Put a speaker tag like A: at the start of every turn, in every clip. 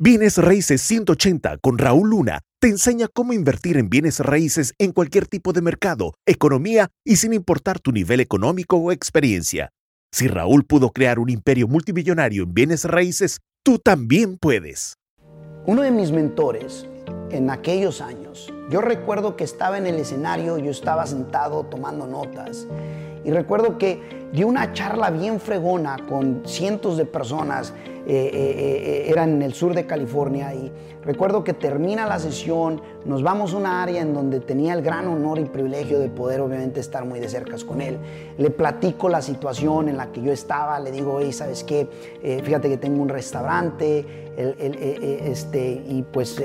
A: Bienes Raíces 180 con Raúl Luna te enseña cómo invertir en bienes raíces en cualquier tipo de mercado, economía y sin importar tu nivel económico o experiencia. Si Raúl pudo crear un imperio multimillonario en bienes raíces, tú también puedes.
B: Uno de mis mentores en aquellos años, yo recuerdo que estaba en el escenario, yo estaba sentado tomando notas y recuerdo que dio una charla bien fregona con cientos de personas eh, eh, eh, era en el sur de California y recuerdo que termina la sesión, nos vamos a una área en donde tenía el gran honor y privilegio de poder obviamente estar muy de cerca con él. Le platico la situación en la que yo estaba, le digo, hey, ¿sabes qué? fíjate que tengo un restaurante este, y pues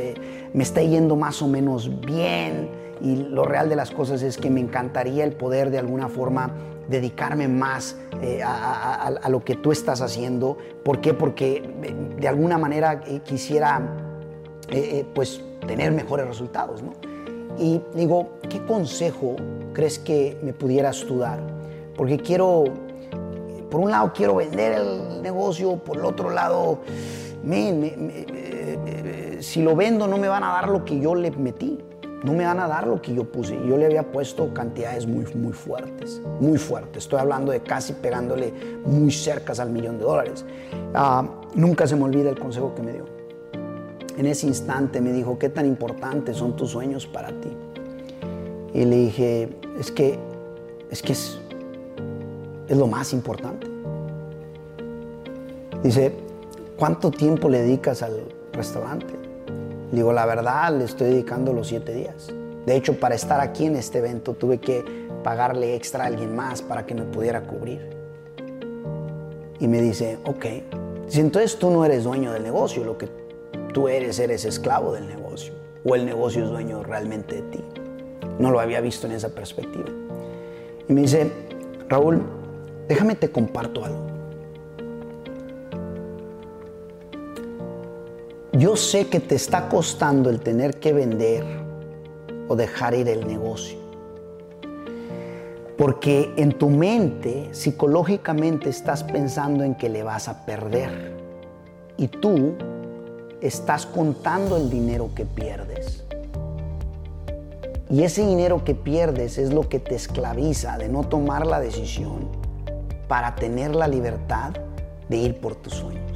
B: me está yendo más o menos bien y lo real de las cosas es que me encantaría el poder de alguna forma dedicarme más eh, a, lo que tú estás haciendo. ¿Por qué? Porque eh, de alguna manera eh, quisiera pues tener mejores resultados. ¿no? Y digo, ¿qué consejo crees que me pudieras tú dar? Porque quiero, por un lado quiero vender el negocio, por el otro lado, si lo vendo no me van a dar lo que yo le metí no me van a dar lo que yo puse. Yo le había puesto cantidades muy, muy fuertes, muy fuertes. Estoy hablando de casi pegándole muy cerca al millón de dólares. Ah, nunca se me olvida el consejo que me dio. En ese instante me dijo, ¿qué tan importantes son tus sueños para ti? Y le dije, es que es, que es, es lo más importante. Dice, ¿cuánto tiempo le dedicas al restaurante? Digo, la verdad, le estoy dedicando los siete días. De hecho, para estar aquí en este evento tuve que pagarle extra a alguien más para que me pudiera cubrir. Y me dice, ok, si entonces tú no eres dueño del negocio, lo que tú eres, eres esclavo del negocio. O el negocio es dueño realmente de ti. No lo había visto en esa perspectiva. Y me dice, Raúl, déjame te comparto algo. Yo sé que te está costando el tener que vender o dejar ir el negocio. Porque en tu mente, psicológicamente, estás pensando en que le vas a perder. Y tú estás contando el dinero que pierdes. Y ese dinero que pierdes es lo que te esclaviza de no tomar la decisión para tener la libertad de ir por tus sueños.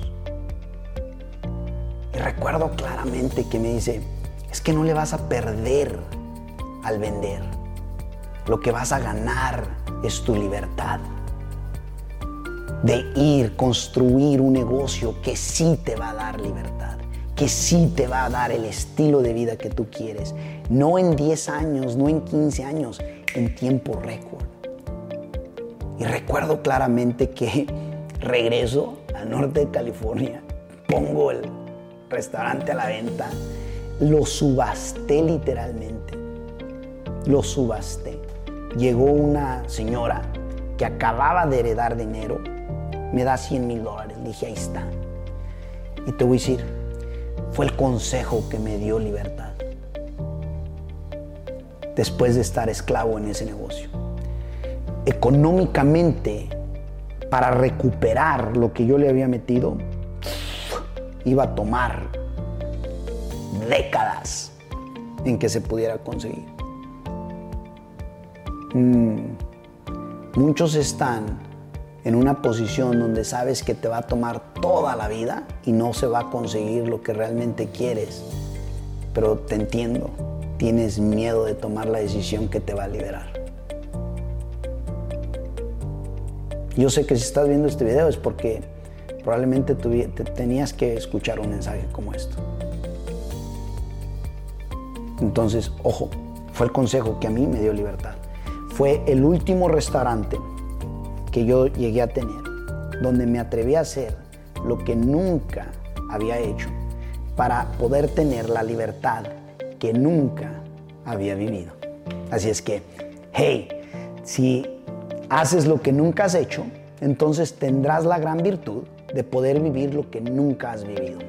B: Recuerdo claramente que me dice, es que no le vas a perder al vender. Lo que vas a ganar es tu libertad de ir, construir un negocio que sí te va a dar libertad, que sí te va a dar el estilo de vida que tú quieres. No en 10 años, no en 15 años, en tiempo récord. Y recuerdo claramente que regreso al norte de California, pongo el restaurante a la venta, lo subasté literalmente. Lo subasté. Llegó una señora que acababa de heredar dinero, me da 100 mil dólares. Dije, ahí está. Y te voy a decir, fue el consejo que me dio libertad. Después de estar esclavo en ese negocio. Económicamente, para recuperar lo que yo le había metido, iba a tomar décadas en que se pudiera conseguir. Mm, muchos están en una posición donde sabes que te va a tomar toda la vida y no se va a conseguir lo que realmente quieres. Pero te entiendo, tienes miedo de tomar la decisión que te va a liberar. Yo sé que si estás viendo este video es porque probablemente tenías que escuchar un mensaje como esto. Entonces, ojo, fue el consejo que a mí me dio libertad. Fue el último restaurante que yo llegué a tener, donde me atreví a hacer lo que nunca había hecho para poder tener la libertad que nunca había vivido. Así es que, hey, si haces lo que nunca has hecho, entonces tendrás la gran virtud de poder vivir lo que nunca has vivido.